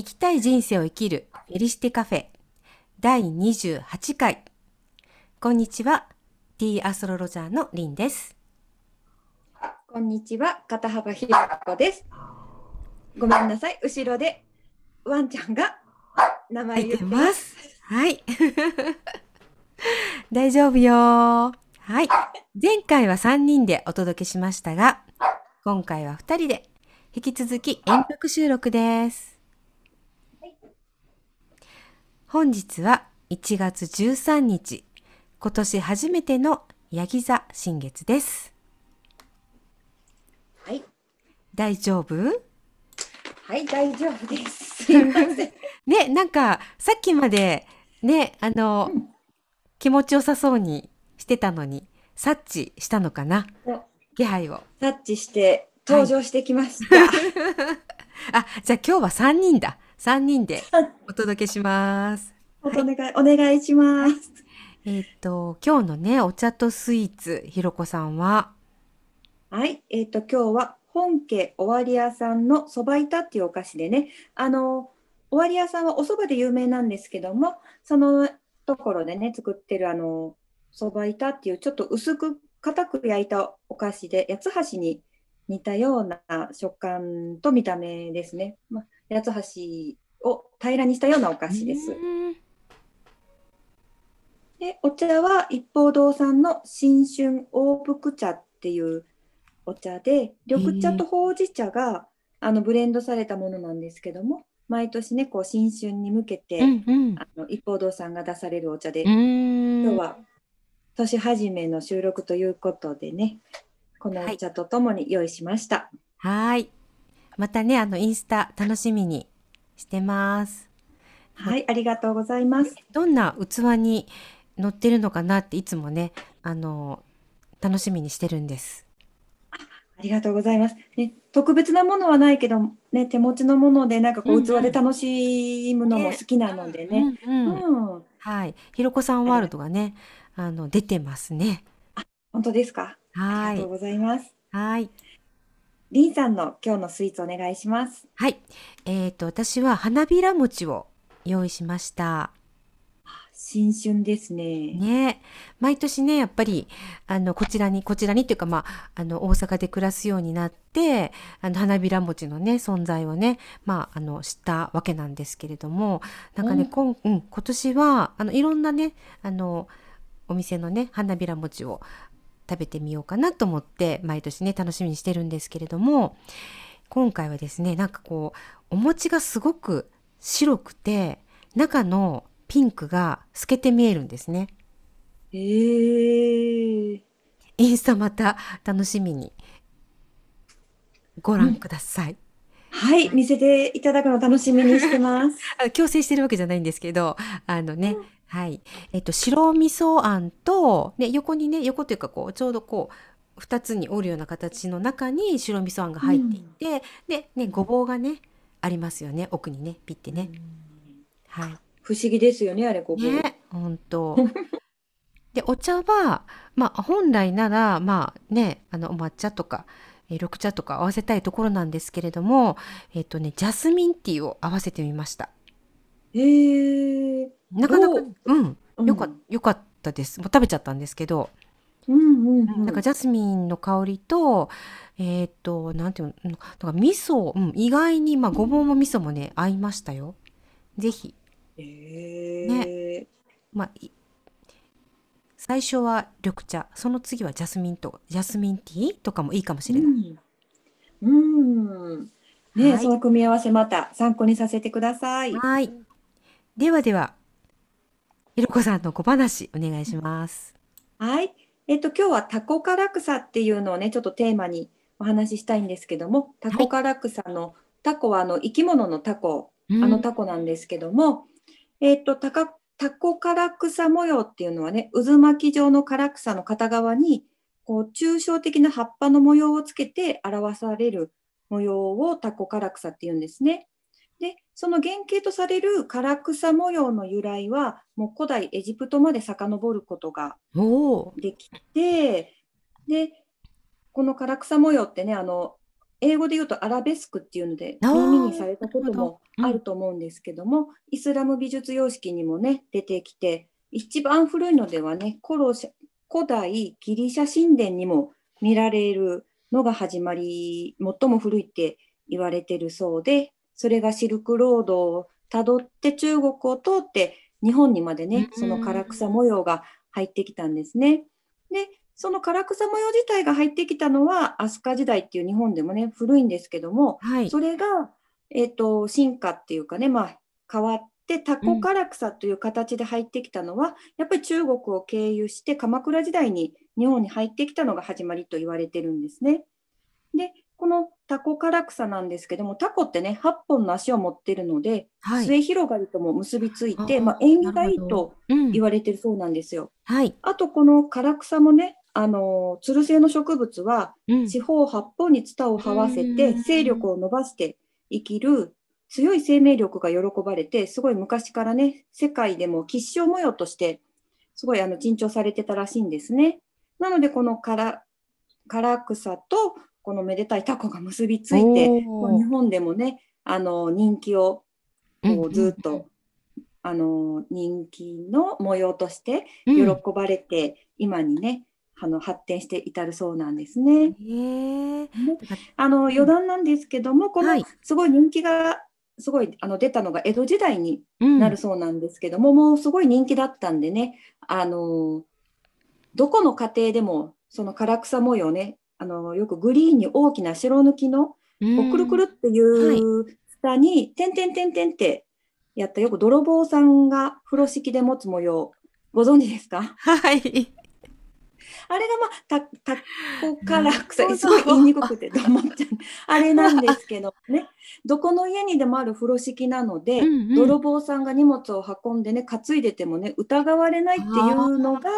生きたい人生を生きるエリシテカフェ第28回。こんにちは。T アストロロジャーのリンです。こんにちは、片幅ひろ子です。ごめんなさい、後ろでワンちゃんが名前言ってま。ますす。はい。大丈夫よー。はい。前回は3人でお届けしましたが、今回は2人で引き続き遠隔収録です。本日は1月13日、今年初めてのヤギ座新月です。はい、大丈夫？はい、大丈夫です。すいません。ね、なんか、さっきまで、ね、あの、うん気持ちよさそうにしてたのに、察知したのかな？お気配を。タッチして登場してきました。あ、じゃあ今日は3人だ。3人でお届けします。お願い、お願いします。えっ、と、今日のね、お茶とスイーツ、ひろこさんは、はい、えっ、と、今日は本家おわり屋さんのそば板っていうお菓子でね、あの、おわり屋さんはお蕎麦で有名なんですけども、そのところでね、作ってるあの、そば板っていうちょっと薄く硬く焼いたお菓子で、八つ橋に似たような食感と見た目ですね。まあ、八つ橋を平らにしたようなお菓子ですで、お茶は一方堂さんの新春大福茶っていうお茶で、緑茶とほうじ茶があのブレンドされたものなんですけども、毎年ね、こう新春に向けて、うんうん。あの一方堂さんが出されるお茶で、今日は年始めの収録ということでね、このお茶とともに用意しました。はーい。またね、あの、インスタ楽しみにしてます。はい、ありがとうございます。どんな器に乗ってるのかなっていつもね、あの、楽しみにしてるんです。ありがとうございます。ね、特別なものはないけど、ね、手持ちのもので、なんかこう器で楽しむのも好きなのでね。はい。ひろこさんワールドがね、あの、出てますね。本当ですか？あはい。りがとうございます。はい。リンさんの今日のスイーツお願いします。はい。えっ、と、私は花びら餅を用意しました。新春ですね。ね。毎年ね、やっぱり、あの、こちらに、こちらにっていうか、まあ、あの、大阪で暮らすようになって、あの、花びら餅のね、存在をね、まあ、あの、知ったわけなんですけれども、なんかね、うんこん、うん、今年は、あの、いろんなね、あの、お店のね、花びら餅を食べてみようかなと思って、毎年ね、楽しみにしてるんですけれども、今回はですね、なんかこう、お餅がすごく白くて、中のピンクが透けて見えるんですね。えー、インスタまた楽しみにご覧ください。はい、見せていただくの楽しみにしてます。あ強制してるわけじゃないんですけど、あのね、はい。えっと、白味噌あんと、ね、横にね、横というかこう、ちょうどこう、二つに折るような形の中に白味噌あんが入っていて、で、ね、ごぼうがね、ありますよね。奥にね、ピッてね。はい。不思議ですよね、あれ、ここ。ね、本当。で、お茶は、まあ、本来なら、まあね、あの、お抹茶とか、えー緑茶とか合わせたいところなんですけれども、えっとね、ジャスミンティーを合わせてみました。えー、なかなかどう、うん、うんよか、よかったです。もう食べちゃったんですけど、うんうんうん。なんかジャスミンの香りと、えっと、なんていうの、なんか味噌、うん、意外に、まあ、ごぼうも味噌もね、合いましたよ。ぜひ、えー、まあ、い最初は緑茶、その次はジャスミンと、ジャスミンティーとかもいいかもしれない。うん。うん。ね、はいその組み合わせまた参考にさせてください。はい。ではでは、ひろこさんの小話お願いします。はい。えっと、今日はタコカラクサっていうのをね、ちょっとテーマにお話ししたいんですけども、タコカラクサの、タコはあの生き物のタコ、あのタコなんですけども、えっと、タカタコカラクサ模様っていうのはね、渦巻き状の唐草の片側に、こう、抽象的な葉っぱの模様をつけて表される模様をタコカラクサっていうんですね。で、その原型とされる唐草模様の由来は、もう古代エジプトまで遡ることが。できて、で、この唐草模様ってね、あの、英語で言うとアラベスクっていうので耳にされたこともあると思うんですけども、イスラム美術様式にもね出てきて一番古いのではね古代ギリシャ神殿にも見られるのが始まり最も古いって言われてるそうでそれがシルクロードをたどって中国を通って日本にまでねうんその唐草模様が入ってきたんですね。でその唐草模様自体が入ってきたのは飛鳥時代っていう日本でもね古いんですけどもはい。それが、えっと進化っていうかね、まあ、変わってタコ唐草という形で入ってきたのは、やっぱり中国を経由して鎌倉時代に日本に入ってきたのが始まりと言われてるんですね。でこのタコ唐草なんですけどもタコってね8本の足を持ってるので、はい。末広がりとも結びついて、あーまあ、縁起がいいとうん言われてるそうなんですよ。はい。あとこの唐草もねあのつる性の植物はうん。四方八方にツタを這わせうてん勢力を伸ばして生きる強い生命力が喜ばれてすごい昔からね世界でも吉祥模様としてすごいあの珍重されてたらしいんですね。なのでこの唐唐草とこのめでたいタコが結びついて日本でもねあの人気をこうずっと、あの人気の模様としてうん。喜ばれて、今にねあの発展して至るそうなんですね。あの余談なんですけども、このはい。すごい人気がすごいあの出たのが江戸時代にうん。なるそうなんですけども、もうすごい人気だったんでね、あのどこの家庭でもその唐草模様ね、あのよくグリーンに大きな白抜きのこうくるくるっていう下に点々点々ってやったよく泥棒さんが風呂敷で持つ模様ご存知ですか？はい。あれがまあたタコ唐なるほ草どすごい言いにくくてと思っちゃうあれなんですけどねどこの家にでもある風呂敷なので、うんうん泥棒さんが荷物を運んでね担いでてもね疑われないっていうのが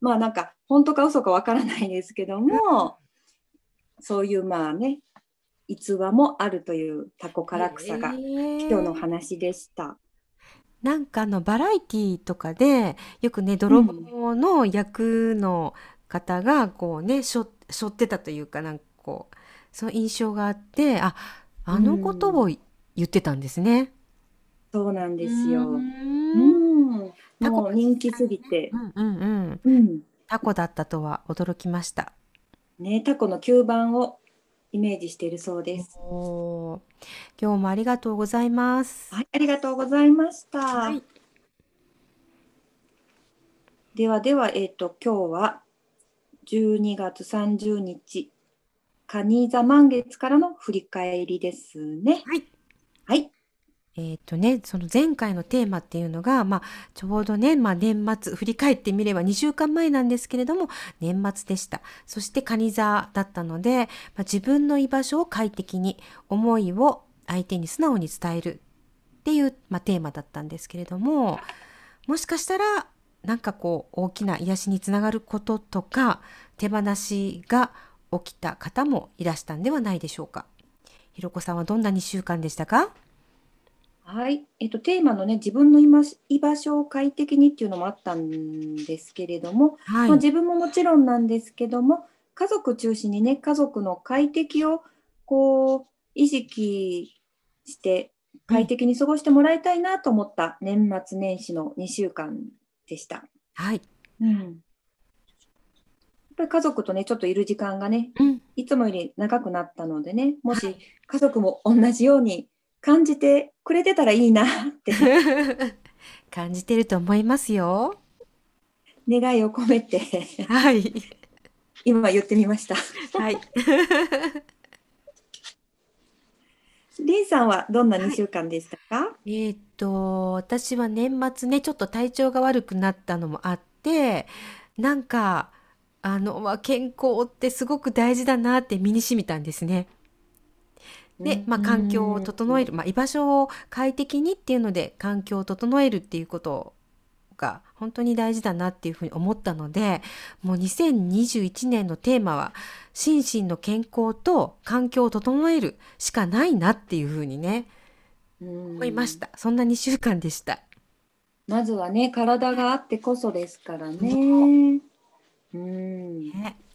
まあなんか本当か嘘かわからないですけども、そういうまあね逸話もあるというタコ唐草が今日の話でした。なんかあのバラエティとかでよくね泥棒の役の方がこうねしょ背負ってたというかなんかこうその印象があってああのことを言ってたんですね。そうなんですうよ。んうん、タコ人気すぎて、うんうんうん。うん、タコだったとは驚きました。ねタコの吸盤をイメージしているそうです。今日もありがとうございます。はい、ありがとうございました。はいではでは、えっ、と、今日は12月30日、カニ座満月からの振り返りですね。はい。はい。えっとね、その前回のテーマっていうのが、まあ、ちょうどね、まあ、年末、振り返ってみれば2週間前なんですけれども、年末でした。そして、カニ座だったので、まあ、自分の居場所を快適に、思いを相手に素直に伝えるっていう、まあ、テーマだったんですけれども、もしかしたら、なんかこう、大きな癒しにつながることとか、手放しが起きた方もいらしたんではないでしょうか。ひろこさんはどんな2週間でしたか？はい。えっ、と、テーマのね、自分の居ま居場所を快適にっていうのもあったんですけれども、はいまあ、。自分ももちろんなんですけども、家族中心にね、家族の快適をこう意識して快適に過ごしてもらいたいなと思った年末年始の2週間でした。はい。うん、やっぱり家族とね、ちょっといる時間がね、うん。いつもより長くなったのでね、もし家族も同じように感じてくれてたらいいなって 感じてると思いますよ。願いを込めてはい。今言ってみました。はい。リンさんはどんな2週間でしたか、えーっと、私は年末ね、ちょっと体調が悪くなったのもあって、なんか、あの、まあ健康ってすごく大事だなって身に染みたんですね。で、まあ、環境を整える、まあ、居場所を快適にっていうので環境を整えるっていうことが本当に大事だなっていうふうに思ったのでもう2021年のテーマは心身の健康と環境を整えるしかないなっていうふうにね思思いました。そんな2週間でした。まずはね、体があってこそですからね。う。ん。ね。はい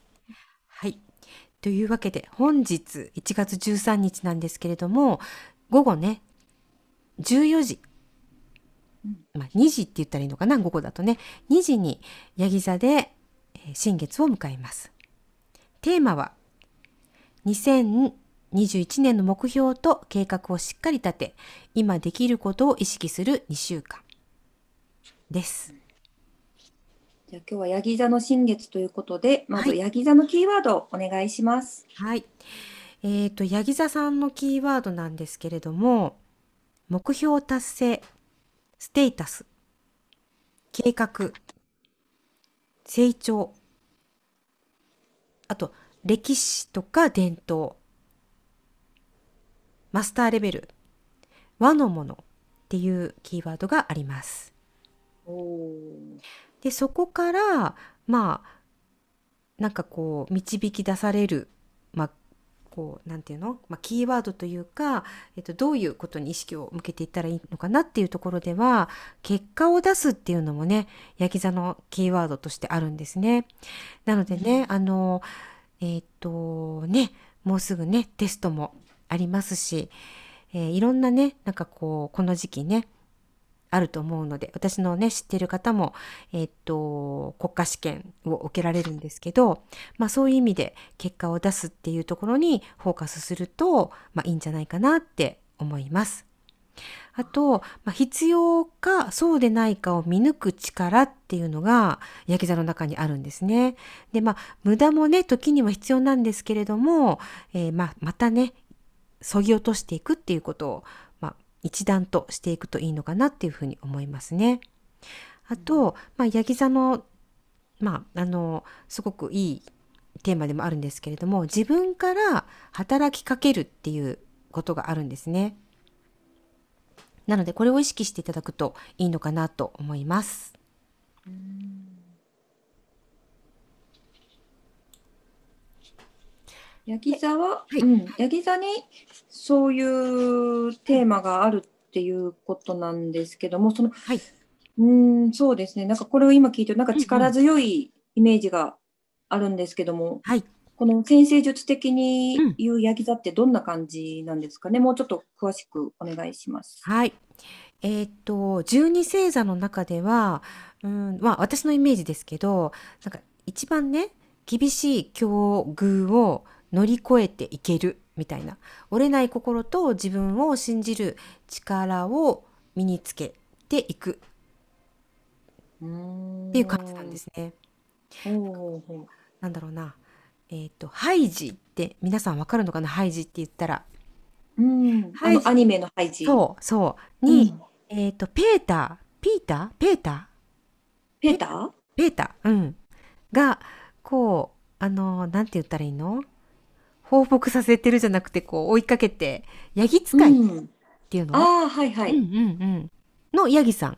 というわけで本日1月13日なんですけれども午後ね14時まあ、2時って言ったらいいのかな午後だとね。2時にヤギ座で新月を迎えます。テーマは2021年の目標と計画をしっかり立て今できることを意識する2週間ですじゃあ今日はヤギ座の新月ということでまずヤギ座のキーワードお願いします。はい。えっ、ー、とヤギ座さんのキーワードなんですけれども目標達成ステータス、計画、成長、あと歴史とか伝統、マスターレベル、和のものっていうキーワードがあります。でそこからまあなんかこう導き出される、まあ、こう、なんていうの、まあ、キーワードというか、えっと、どういうことに意識を向けていったらいいのかなっていうところでは、結果を出すっていうのもね、焼き座のキーワードとしてあるんですね。なのでね、あの、えっと、ね、もうすぐね、テストもありますし、えー、いろんなね、なんかこう、この時期ね、あると思うので、私のね、知っている方も、えっと、国家試験を受けられるんですけど、まあそういう意味で結果を出すっていうところにフォーカスすると、まあいいんじゃないかなって思います。あと、まあ、必要かそうでないかを見抜く力っていうのが焼き座の中にあるんですね。で、まあ、無駄もね、時には必要なんですけれども、えー、まあ、またね、そぎ落としていくっていうことを、一段としていくといいのかなっていうふうに思いますね。あと、まあ、ヤギ座の、まあ、あの、すごくいいテーマでもあるんですけれども、自分から働きかけるっていうことがあるんですね。なので、これを意識していただくといいのかなと思います。ヤギ座は、はい、うん、ヤギ座にそういうテーマがあるっていうことなんですけども、その、はい、うんそうですね、なんかこれを今聞いて、なんか力強いイメージがあるんですけども、はい、この先生術的に言うヤギ座ってどんな感じなんですかね、もうちょっと詳しくお願いします。はい。えー、っと、十二星座の中では、うん、まあ私のイメージですけど、なんか一番ね、厳しい境遇を乗り越えていけるみたいな折れない心と自分を信じる力を身につけていくっていう感じなんですね。なんだろうな。えっ、ー、と、ハイジって皆さんわかるのかな？ハイジって言ったら。うん。あのアニメのハイジ。そう、そう。に、うん、えっ、ー、と、ペーター、ピーター？ペーター？ペーター？ペーター、うん。が、こう、あの、なんて言ったらいいの？報復させてるじゃなくて、こう追いかけて、ヤギ使いっていうの、ああ、はいはい。うんうんうん。のヤギさん。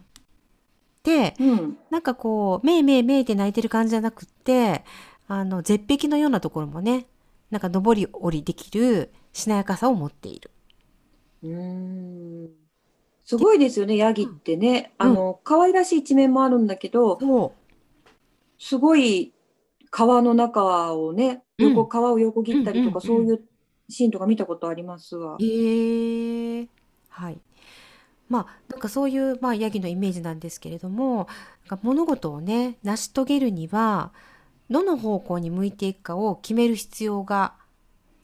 で、うん、なんかこう、めいめいめいって泣いてる感じじゃなくって、あの、絶壁のようなところもね、なんか上り下りできるしなやかさを持っている。うん。すごいですよね、ヤギってね。うん、あの、可愛らしい一面もあるんだけど、すごい川の中をね、横、川を横切ったりとか、そういうシーンとか見たことありますわ。へえはい。まあ、なんかそういう、まあ、ヤギのイメージなんですけれども、なんか物事をね、成し遂げるには、どの方向に向いていくかを決める必要が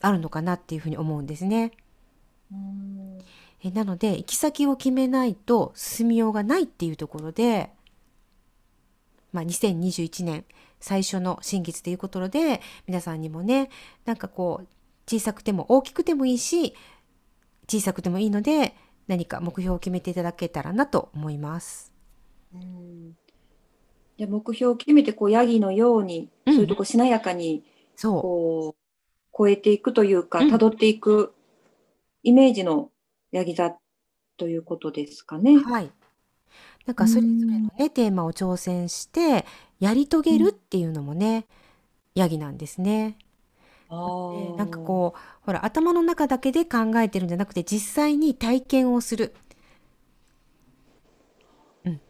あるのかなっていうふうに思うんですね。えなので、行き先を決めないと進みようがないっていうところで、まあ、2021年最初の新月ということで皆さんにもねなんかこう小さくても大きくてもいいし小さくてもいいので何か目標を決めていただけたらなと思います。うんで目標を決めてこうヤギのように、そういうとこしなやかにこう超えていくというか、辿っていくイメージのヤギ座ということですかね。はい。なんかそれぞれのね、テーマを挑戦してやり遂げるっていうのもね、ヤギなんですね。でなんかこうほら頭の中だけで考えてるんじゃなくて実際に体験をする。うん、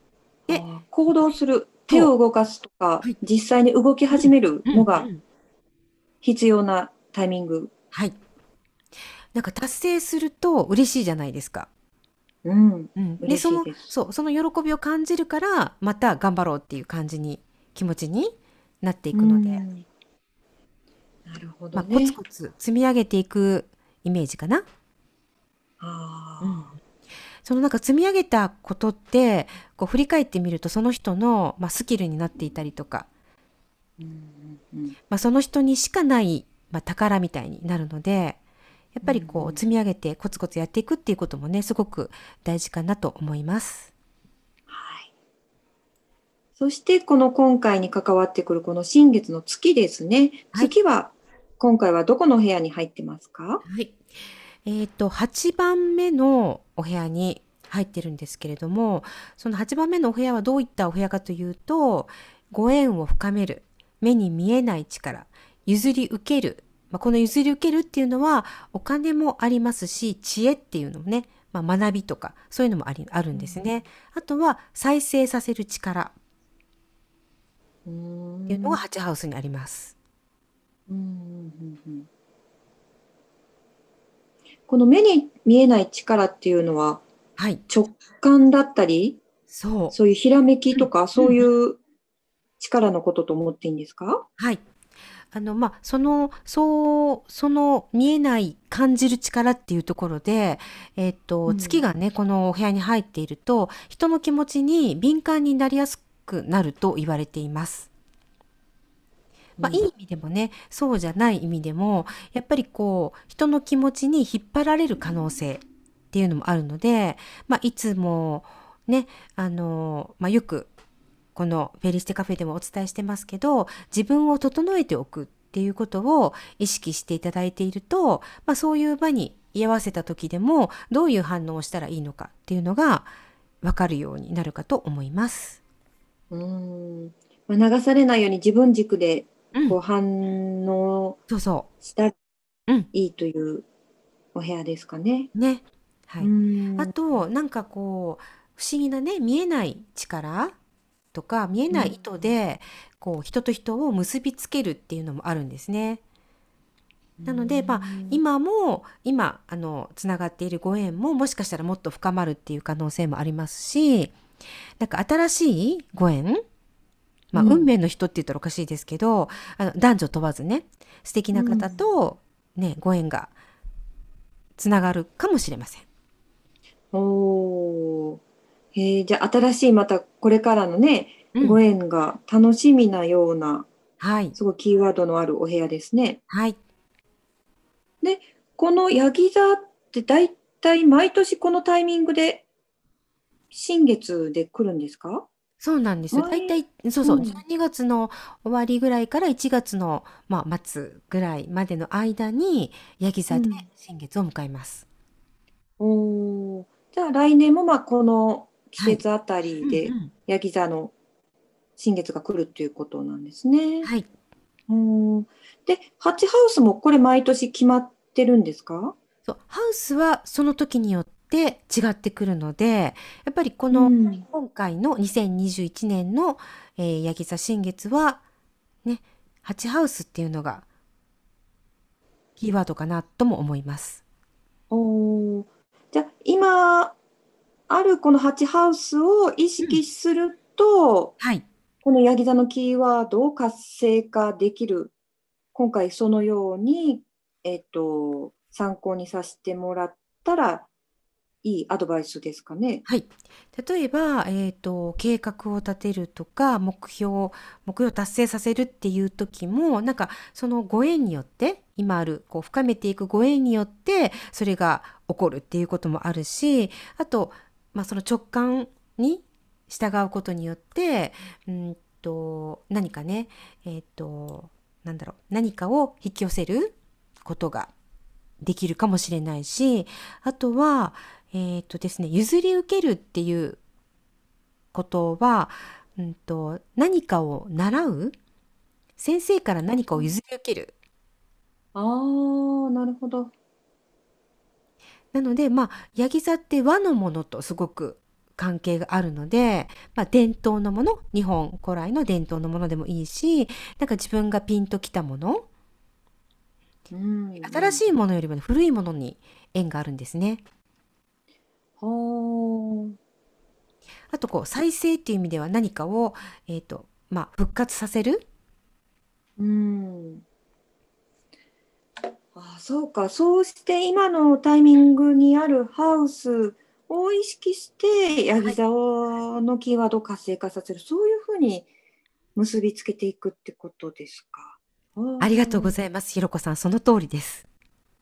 で行動する手を動かすとか、はい、実際に動き始めるのが必要なタイミング。はい。なんか達成すると嬉しいじゃないですか。うん。うん、でそのそうその喜びを感じるからまた頑張ろうっていう感じに気持ちになっていくので、うん。なるほどまあ、ね。コツコツ積み上げていくイメージかな。あー。うん。そのなんか積み上げたことってこう振り返ってみるとその人の、まあ、スキルになっていたりとか、うんうんうん。まあ、その人にしかない、まあ、宝みたいになるのでやっぱりこう積み上げてコツコツやっていくっていうこともねすごく大事かなと思います。はい。そして、この今回に関わってくるこの新月の月ですね。はい月は、今回はどこの部屋に入ってますか？はい。えっ、と、8番目のお部屋に入ってるんですけれども、その8番目のお部屋はどういったお部屋かというと、ご縁を深める、目に見えない力、譲り受ける。まあ、この譲り受けるっていうのは、お金もありますし、知恵っていうのもね、まあ、学びとか、そういうのもありあるんですね。あとは、再生させる力っていうのが8ハウスにあります。うんうんうんうんこの目に見えない力っていうのははい。直感だったり、そう。そういうひらめきとか、そういう力のことと思っていいんですか？はい。あの、まあ、その、そう、その見えない感じる力っていうところで、えっと、うん月がね、このお部屋に入っていると、人の気持ちに敏感になりやすくなると言われています。まあ、うんいい意味でもね、そうじゃない意味でも、やっぱりこう、人の気持ちに引っ張られる可能性っていうのもあるので、まあ、いつもね、あの、まあ、よく、このフェリステカフェでもお伝えしてますけど、自分を整えておくっていうことを意識していただいていると、まあ、そういう場に居合わせた時でも、どういう反応をしたらいいのかっていうのが分かるようになるかと思います。うーんまあ流されないように自分軸でうんこう反応そうそしたらう。うん。いいというお部屋ですかね。ね。はい。うんあとなんかこう不思議なね見えない力とか見えない糸で、こう人と人を結びつけるっていうのもあるんですね。なので、まあ、今も今あのつながっているご縁ももしかしたらもっと深まるっていう可能性もありますしなんか新しいご縁まあ、うん。運命の人って言ったらおかしいですけどあの男女問わずね素敵な方と、ねご縁がつながるかもしれません。おーへーじゃあ新しいまたこれからのね、うん。ご縁が楽しみなようなはい。すごいキーワードのあるお部屋ですね。はい。このヤギ座って大体毎年このタイミングで新月で来るんですか？そうなんですよ。前？大体、そうそう、うん。12月の終わりぐらいから1月の、まあ、末ぐらいまでの間に、ヤギ座でうん。新月を迎えます。おー。じゃあ来年もまあこの季節あたりでうんうんヤギ座の新月が来るっていうことなんですね。はい。うんで、ハチハウスもこれ毎年決まってるんですか？そう、ハウスはその時によって違ってくるので、やっぱりこの、うん今回の2021年の、えー、ヤギ座新月は、ね、8ハウスっていうのが、キーワードかなとも思います。おーじゃあ今あるこのハチハウスを意識すると、はい。このヤギ座のキーワードを活性化できる今回そのように、えっと、参考にさせてもらったらいいアドバイスですかね。はい。例えば、えっと、計画を立てるとか、目標、目標を達成させるっていう時も、なんか、そのご縁によって、今ある、こう、深めていくご縁によって、それが起こるっていうこともあるし、あと、まあ、その直感に従うことによって、うんと、何かね、えっと、なんだろう、何かを引き寄せることができるかもしれないし、あとは、えっとですね、譲り受けるっていうことは、うんと、何かを習う先生から何かを譲り受ける。ああ、なるほど。なので、まあ、ヤギ座って和のものとすごく関係があるので、まあ、伝統のもの、日本古来の伝統のものでもいいし、なんか自分がピンときたもの、うん新しいものよりも古いものに縁があるんですね。あとこう再生っていう意味では何かを、えーとまあ、復活させるうん。あ、そうか。そうして今のタイミングにあるハウスを意識して、ヤギ座のキーワードを活性化させる。そういうふうに結びつけていくってことですか。ありがとうごいざいますひろこさんその通りです。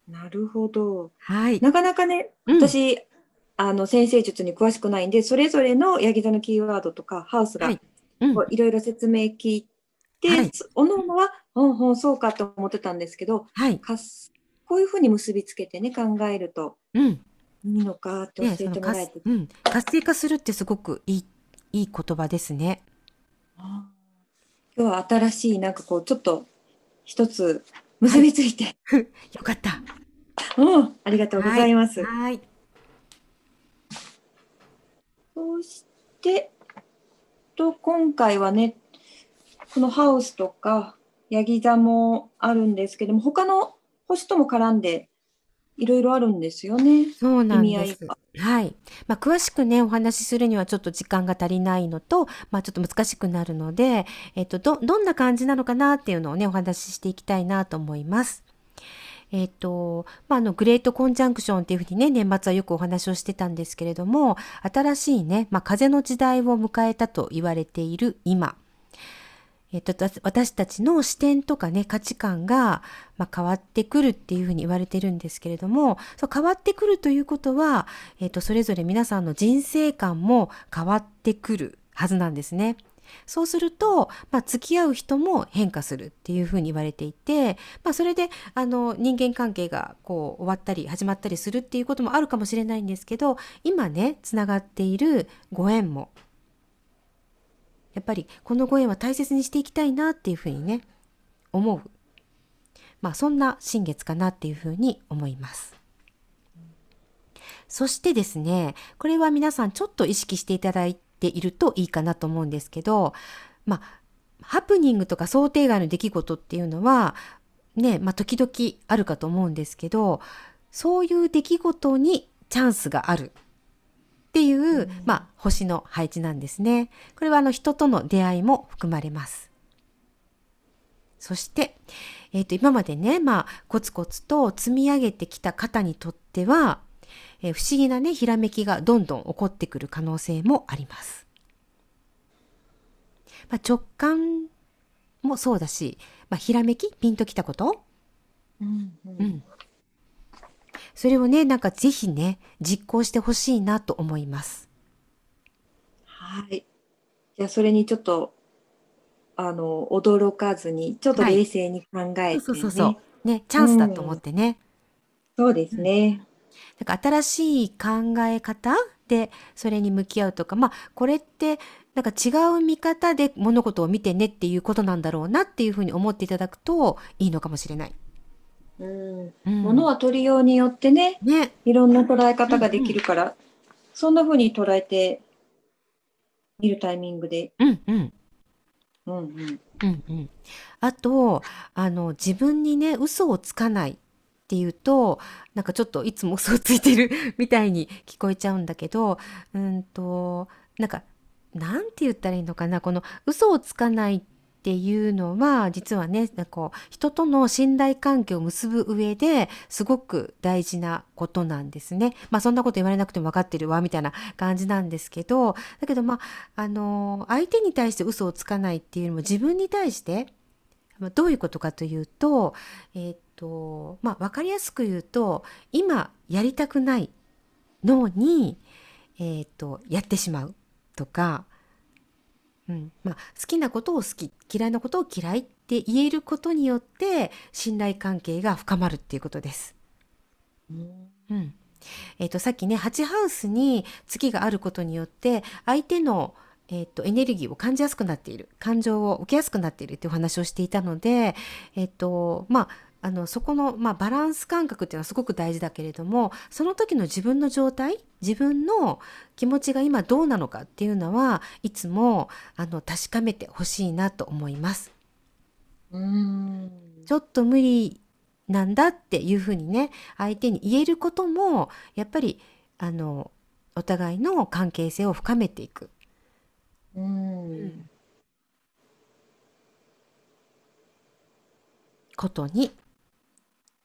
なるほど。はい。なかなかね、うん私、あの、先生術に詳しくないんで、それぞれのヤギ座のキーワードとか、ハウスがはいろいろ説明聞いて、はいおのおのは、ほんほんそうかと思ってたんですけど、はい。かすこういうふうに結びつけてね、考えるとうん。いいのかって教ね、えてもらえて。うん、活性化するってすごくいいいい言葉ですね。今日は新しい、なんかこう、ちょっと一つ結びついて、よかった。うん、ありがとうございます。はい。そして、と今回はね、このハウスとかヤギ座もあるんですけども、他の星とも絡んでいろいろあるんですよね。そうなんです。はい。まあ、詳しくね、お話しするにはちょっと時間が足りないのと、まあ、ちょっと難しくなるので、えっと、ど、どんな感じなのかなっていうのをね、お話ししていきたいなと思います。えっと、まあ、あの、グレートコンジャンクションっていうふうにね、年末はよくお話をしてたんですけれども、新しいね、まあ、風の時代を迎えたと言われている今、えっと、私たちの視点とかね、価値観が、まあ、変わってくるっていうふうに言われてるんですけれども、そう変わってくるということは、えっと、それぞれ皆さんの人生観も変わってくるはずなんですね。そうすると、まあ、付き合う人も変化するっていうふうに言われていて、まあ、それであの人間関係がこう終わったり始まったりするっていうこともあるかもしれないんですけど今ねつながっているご縁もやっぱりこのご縁は大切にしていきたいなっていうふうにね思う、まあ、そんな新月かなっていうふうに思います。そしてですねこれは皆さんちょっと意識していただいているといいかなと思うんですけどまあハプニングとか想定外の出来事っていうのはねまあ時々あるかと思うんですけどそういう出来事にチャンスがあるっていう、うんまあ星の配置なんですね。これはあの人との出会いも含まれます。そして、えっ、と今までねまあコツコツと積み上げてきた方にとっては、えー不思議なねひらめきがどんどん起こってくる可能性もあります。まあ、直感もそうだし、まあ、ひらめき？ピンときたこと、うんううんん、それをねなんかぜひね実行してほしいなと思います。はい。じゃあ、それにちょっと、あの、驚かずに、ちょっとはい冷静に考えてね。そうそうそうそうねチャンスだと思ってね。そうですね。なんか新しい考え方でそれに向き合うとかまあこれってなんか違う見方で物事を見てねっていうことなんだろうなっていうふうに思っていただくといいのかもしれない。うん。うんものは取りようによってね、ね、いろんな捉え方ができるから、そんな風に捉えて見るタイミングで、うんうんうんうん。うんうん。あとあの自分にね嘘をつかないっていうとなんかちょっといつも嘘をついてる みたいに聞こえちゃうんだけどうんとなんかなんて言ったらいいのかなこの嘘をつかないってっていうのは実はねこう人との信頼関係を結ぶ上ですごく大事なことなんですね。まあそんなこと言われなくても分かってるわみたいな感じなんですけどだけどまああの相手に対して嘘をつかないっていうよりも自分に対してどういうことかというとえーとまあ分かりやすく言うと今やりたくないのに、えーとやってしまうとか、うん。まあ、好きなことを好き嫌いなことを嫌いって言えることによって信頼関係が深まるっていうことです。うん。えー、とさっきね8ハウスに月があることによって相手の、えー、とエネルギーを感じやすくなっている感情を受けやすくなっているっていうお話をしていたので、えーとまあ、あのそこの、まあ、バランス感覚っていうのはすごく大事だけれどもその時の自分の状態自分の気持ちが今どうなのかっていうのはいつもあの確かめてほしいなと思います。うん。ちょっと無理なんだっていうふうにね相手に言えることもやっぱりあのお互いの関係性を深めていく。うん。ことに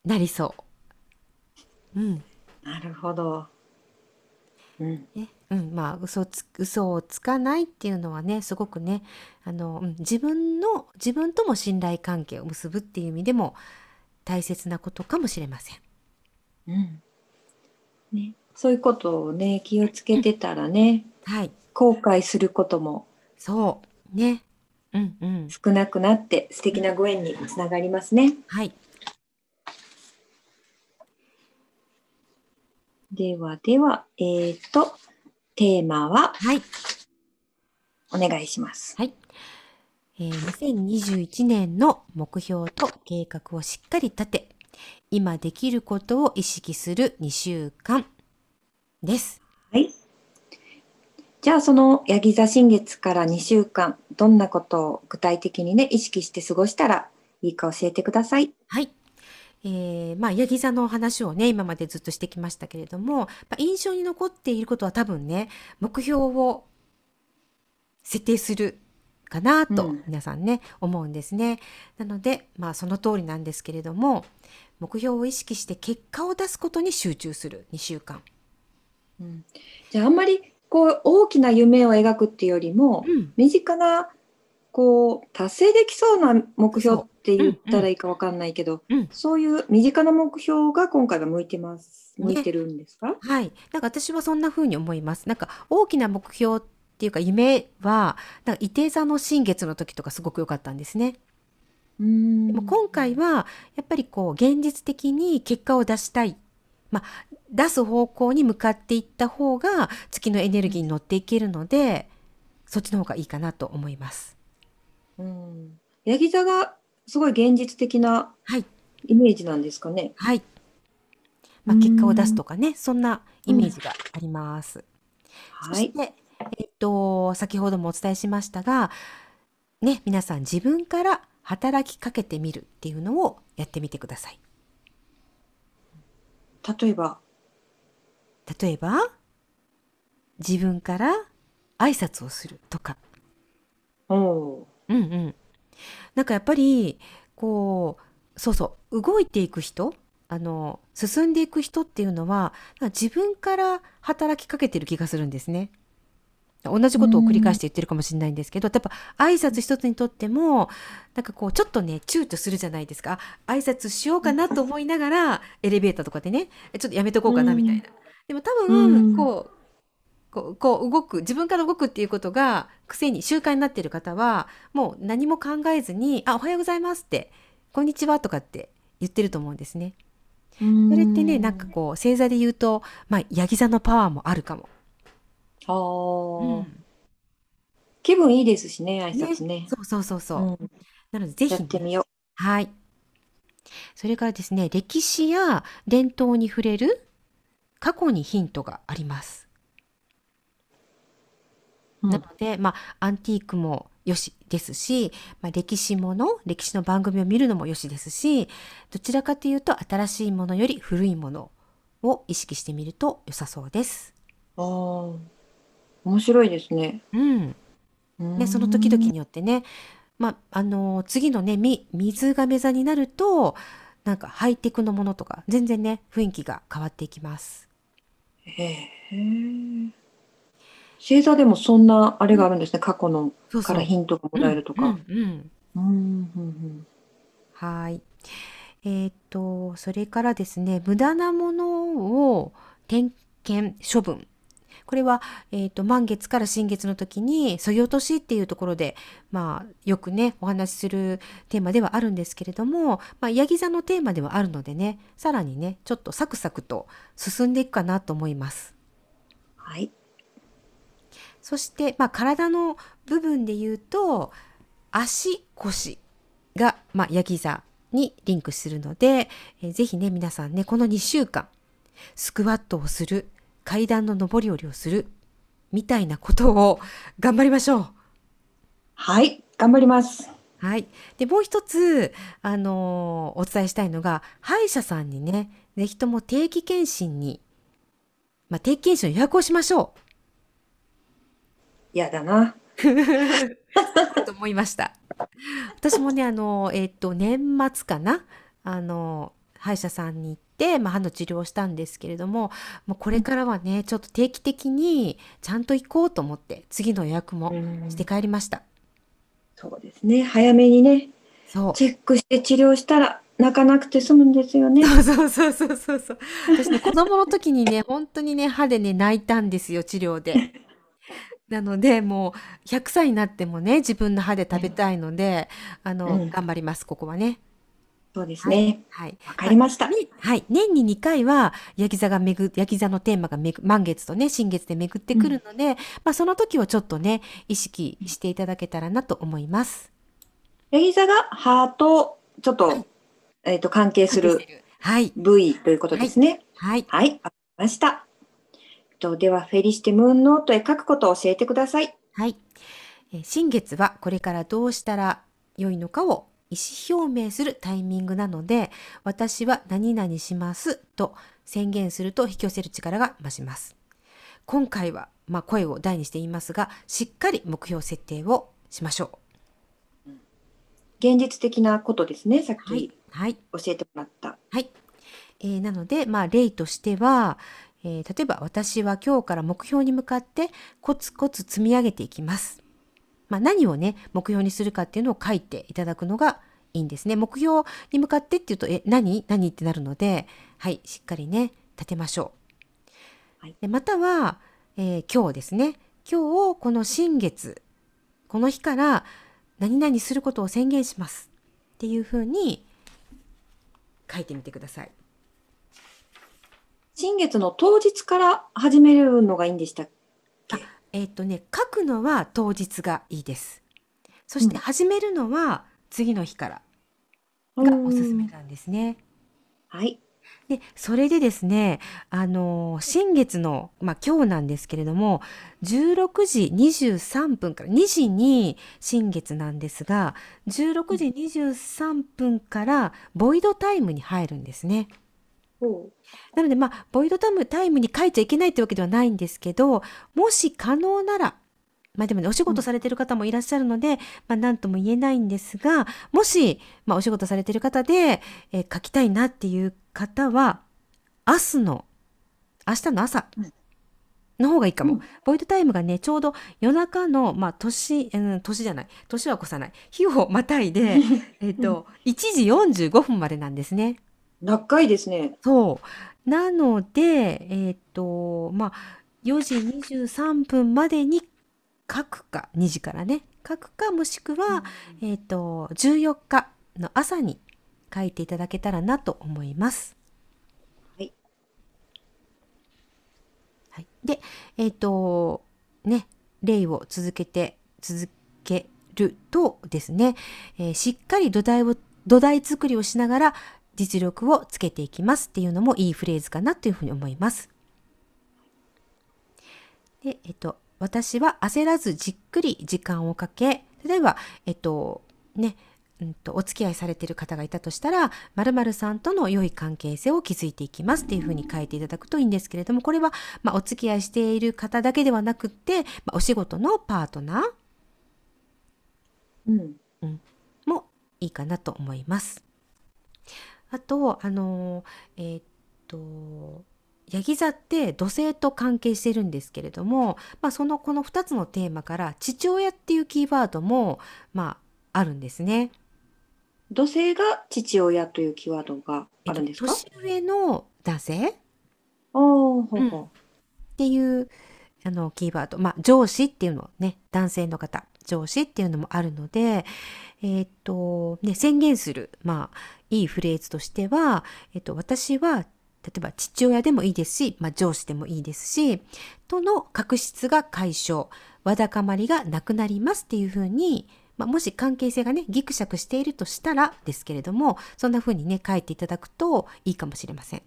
なりそう。うん。なるほど。うん。ね、うん、まあ嘘つ嘘をつかないっていうのはねすごくねあの、うん、自分の自分とも信頼関係を結ぶっていう意味でも大切なことかもしれません。うんね、そういうことをね気をつけてたらね、うん、はい、後悔することもそうね、うんうん、少なくなって素敵なご縁につながりますね。はいではでは、えっ、ー、と、テーマは、はい。お願いします。はい。えー、2021年の目標と計画をしっかり立て、今できることを意識する2週間です。はい。じゃあそのヤギ座新月から2週間、どんなことを具体的にね、意識して過ごしたらいいか教えてください。はい。えー、まあ、ヤギ座の話をね、今までずっとしてきましたけれども、まあ、印象に残っていることは多分ね、目標を設定するかなと皆さんね、うん、思うんですね。なので、まあその通りなんですけれども、目標を意識して結果を出すことに集中する2週間。うん、じゃああんまりこう大きな夢を描くっていうよりも、うん、身近なこう達成できそうな目標って言ったらいいかわかんないけど、うんうん、そういう身近な目標が今回は向いてます。向いてるんですか、ね、はい。なんか私はそんな風に思います。なんか大きな目標っていうか夢は、なんか伊手座の新月の時とかすごく良かったんですね。うんでも今回はやっぱりこう現実的に結果を出したい。まあ、出す方向に向かっていった方が月のエネルギーに乗っていけるので、そっちの方がいいかなと思います。うん。ヤギ座がすごい現実的なイメージなんですかね。はい。まあ、結果を出すとかね、そんなイメージがあります。はい。そして、えっと、先ほどもお伝えしましたが、ね、皆さん自分から働きかけてみるっていうのをやってみてください。例えば？例えば、自分から挨拶をするとか。おうんうん。なんかやっぱり、こう、そうそう、動いていく人、あの、進んでいく人っていうのは、自分から働きかけてる気がするんですね。同じことを繰り返して言ってるかもしれないんですけど、やっぱ挨拶一つにとっても、なんかこう、ちょっとね、躊躇するじゃないですか。挨拶しようかなと思いながら、エレベーターとかでね、ちょっとやめとこうかなみたいな。でも多分、こう、こうこう動く自分から動くっていうことが癖に習慣になっている方はもう何も考えずに「あおはようございます」って「こんにちは」とかって言ってると思うんですね。それってねなんかこう星座で言うとまあヤギ座のパワーもあるかも。ああ、うん、気分いいですしね挨拶ね。ねそうそうそうそう。うん、なのでぜひ、やってみよう。はい。それからですね歴史や伝統に触れる過去にヒントがあります。なので、まあ、アンティークもよしですし、まあ、歴史もの、歴史の番組を見るのもよしですし、どちらかというと新しいものより古いものを意識してみると良さそうです。ああ、面白いですね。うん。で、その時々によってね、まあ、あのー、次のね、み、水亀座になると、なんかハイテクのものとか、全然ね、雰囲気が変わっていきます。へえ。星座でもそんなあれがあるんですね。過去のそうからヒントがもらえるとか。うんうんうんうんうんはい。えーっと、それからですね、無駄なものを点検処分。これは、えーっと、満月から新月の時に、そぎ落としっていうところで、まあ、よくね、お話しするテーマではあるんですけれども、まあ、ヤギ座のテーマではあるのでね、さらにね、ちょっとサクサクと進んでいくかなと思います。はい。そして、まあ、体の部分で言うと足腰が、まあ、ヤギ座にリンクするので、えー、ぜひね皆さんねこの2週間スクワットをする階段の上り下りをするみたいなことを頑張りましょう。はい頑張ります。はい。で、もう一つ、あのーお伝えしたいのが、歯医者さんにね、ぜひとも定期検診に、まあ、定期検診の予約をしましょ嫌だな。と思いました。私もね、あのえっと、年末かなあの歯医者さんに行って、まあ、歯の治療をしたんですけれども、もうこれからはね、ちょっと定期的にちゃんと行こうと思って、次の予約もして帰りました。そうですね。早めにね、そう。チェックして治療したら泣かなくて済むんですよね。そうそうそうそうそうそう。私ね、子供の時にね、本当にね、歯でね、泣いたんですよ、治療で。なので、もう、100歳になってもね、自分の歯で食べたいので、あの、うん頑張ります、ここはね。そうですね。はい。わかりました。ねはい。年に2回は、ヤギ座が巡、ヤギ座のテーマがめぐ、満月とね、新月で巡ってくるので、まあ、その時をちょっとね、意識していただけたらなと思います。ヤギ座がハートちょっと、えっ、と、関係するはい。部位ということですね。はい。はい、わかりました。とでは、フェリシテムーンノートへ書くことを教えてください。はい。えー新月はこれからどうしたら良いのかを意思表明するタイミングなので、私は何々しますと宣言すると引き寄せる力が増します。今回は、まあ、声を大にして言いますが、しっかり目標設定をしましょ現実的なことですね。さっき。はい。教えてもらった。はい。えーなので、まあ、例としては、えー例えば私は今日から目標に向かってコツコツ積み上げていきます。まあ、何をね、目標にするかっていうのを書いていただくのがいいんですね。目標に向かってっていうと、え、何？何ってなるので、はい、しっかりね、立てましょう。はいでまたは、えー今日ですね。今日、この新月、この日から何々することを宣言します。っていうふうに書いてみてください。新月の当日から始めるのがいいんでしたっけ？えっ、とね、書くのは当日がいいです。そしてうん始めるのは次の日からがおすすめなんですね。はい。で、それでですね、あのー新月の、まあ、今日なんですけれども、16時23分から、2時に新月なんですが、16時23分からボイドタイムに入るんですね。ほなので、まあ、ボイドタイム、タイムに書いちゃいけないってわけではないんですけど、もし可能なら、まあでもね、お仕事されてる方もいらっしゃるので、まあ何とも言えないんですが、もし、まあお仕事されてる方で、えー書きたいなっていう方は、明日の、明日の朝うんの方がいいかも。うんボイドタイムがね、ちょうど夜中の、まあ年、うん、年じゃない、年は越さない、日をまたいで、えっと、1時45分までなんですね。う。長いですね。そう。なので、えっ、と、まあ、4時23分までに書くか、2時からね、書くか、もしくは、えっ、と、14日の朝に書いていただけたらなと思います。はい。はい。で、えっ、と、ね、例を続けて、続けるとですね、えーしっかり土台を、土台作りをしながら実力をつけていきますっていうのもいいフレーズかなというふうに思います。で、えっと、私は焦らずじっくり時間をかけ、例えば、えっと、ね、うんと、お付き合いされている方がいたとしたら、〇〇さんとの良い関係性を築いていきますっていうふうに書いていただくといいんですけれども、これは、まあ、お付き合いしている方だけではなくって、まあ、お仕事のパートナーうん。もいいかなと思います。あと、あの、えーっと、ヤギ座って土星と関係してるんですけれども、まあ、そのこの2つのテーマから父親っていうキーワードも、まあ、あるんですね。土星が父親というキーワードがあるんですか、えっと年上の男性？っおーほうほていうあのキーワード、まあ、上司っていうのね、男性の方、上司っていうのもあるので、えーっと、ね、宣言する、まあ、いいフレーズとしては、えっと、私は、例えば父親でもいいですし、まあ、上司でもいいですし、との確執が解消、わだかまりがなくなりますっていうふうに、まあ、もし関係性がね、ギクシャクしているとしたらですけれども、そんなふうにね、書いていただくといいかもしれません。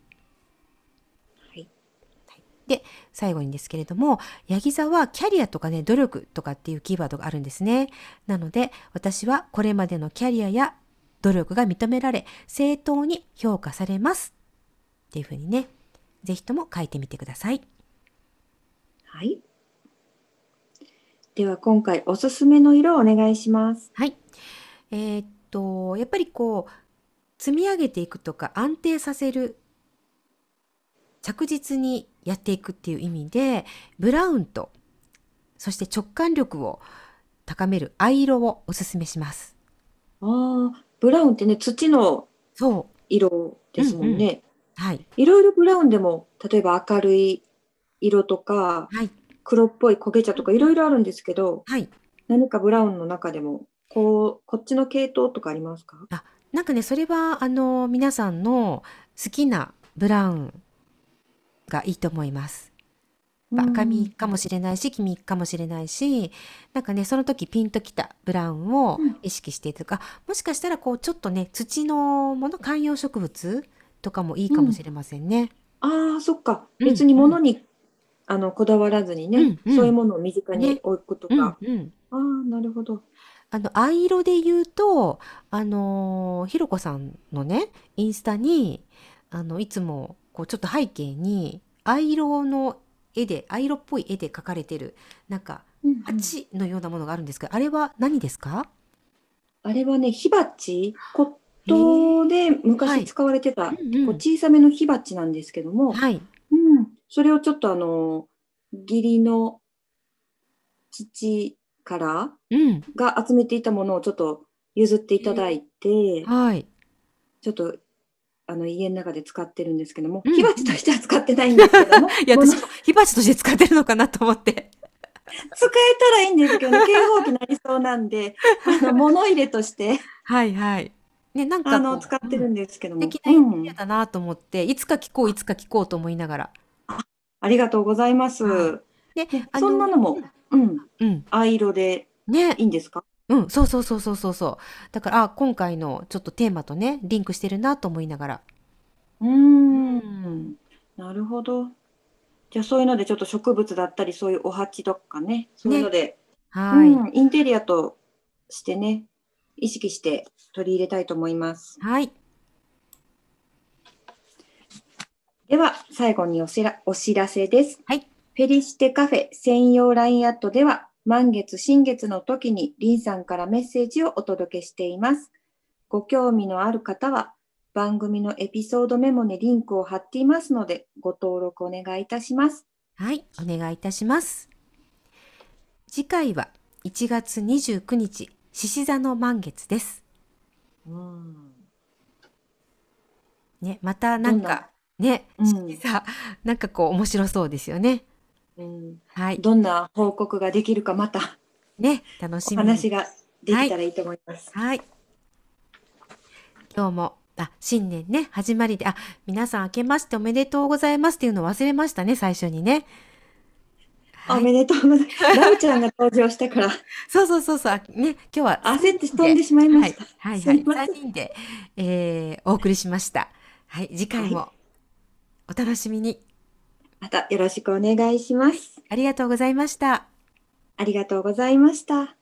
はい。で、最後にですけれども、ヤギ座はキャリアとかね、努力とかっていうキーワードがあるんですね。なので、私はこれまでのキャリアや努力が認められ、正当に評価されます。っていうふうにね、ぜひとも書いてみてください。はい。では今回おすすめの色をお願いします。はい。えー、っと、やっぱりこう、積み上げていくとか安定させる着実にやっていくっていう意味でブラウンとそして直感力を高める藍色をおすすめします。ああ、ブラウンってね、土の色ですもんね。うんうん、はい。いろいろブラウンでも、例えば明るい色とか、はい、黒っぽい焦げ茶とかいろいろあるんですけど、はい、何かブラウンの中でも、こう、こっちの系統とかありますか？あ、なんかね、それは、あの、皆さんの好きなブラウンがいいと思います。赤身かもしれないし、黄身かもしれないし、なんかね、その時ピンときたブラウンを意識してとか、もしかしたらこう、ちょっとね、土のもの、観葉植物とかもいいかもしれませんね。ああ、そっか。別に物に、あの、こだわらずにね、うんうんそういうものを身近に置くとか。うんうん。ああ、なるほど。あの、藍色で言うと、あのひろこさんのね、インスタに、あの、いつも、こう、ちょっと背景に、藍色の絵で、藍色っぽい絵で描かれてる、なんか、鉢のようなものがあるんですけど、あれは何ですか？あれはね、火鉢、骨董で昔使われてた、こう小さめの火鉢なんですけども、はい。うん。それをちょっとあの、義理の父からが集めていたものをちょっと譲っていただいて、はい。ちょっとあの家の中で使ってるんですけども、うん、火鉢としては使ってないんですけども。いや、私、火鉢として使ってるのかなと思って。使えたらいいんですけどね、警報器なりそうなんで、あの、物入れとして。はいはい。ね、なんかあの、使ってるんですけども。素敵なイデアだなと思って、いつか聞こう、いつか聞こうと思いながら。あありがとうございます。ね、そんなのも、うん、うん、藍色でね、いいんですか？うん、そうそうそうそうそうそう。だから、あ、今回のちょっとテーマとね、リンクしてるなと思いながら。うーん、なるほど。じゃあそういうのでちょっと植物だったり、そういうお鉢とかね、そういうので、はい。うん、インテリアとしてね、意識して取り入れたいと思います。はい。では、最後におしらお知らせです。はい。フェリシテカフェ専用 LINE アットでは、満月、新月の時にリンさんからメッセージをお届けしています。ご興味のある方は、番組のエピソードメモにリンクを貼っていますので、ご登録お願いいたします。はい、お願いいたします。次回は1月29日、獅子座の満月です。うんね、またなんか、ね、獅子座、なんかこう面白そうですよね。うん、はい。どんな報告ができるかまた、ね、楽しみ話ができたらいいと思います。はい。はい、今日も、あ、新年ね、始まりで、あ、皆さん明けましておめでとうございますっていうの忘れましたね、最初にね。はい、おめでとうございます。ラウちゃんが登場したから。そうそうそうそう。ね、今日は。焦って飛んでしまいました。はい、はい、はい。3人で、えー、お送りしました。はい、次回もお楽しみに。またよろしくお願いします。ありがとうございました。ありがとうございました。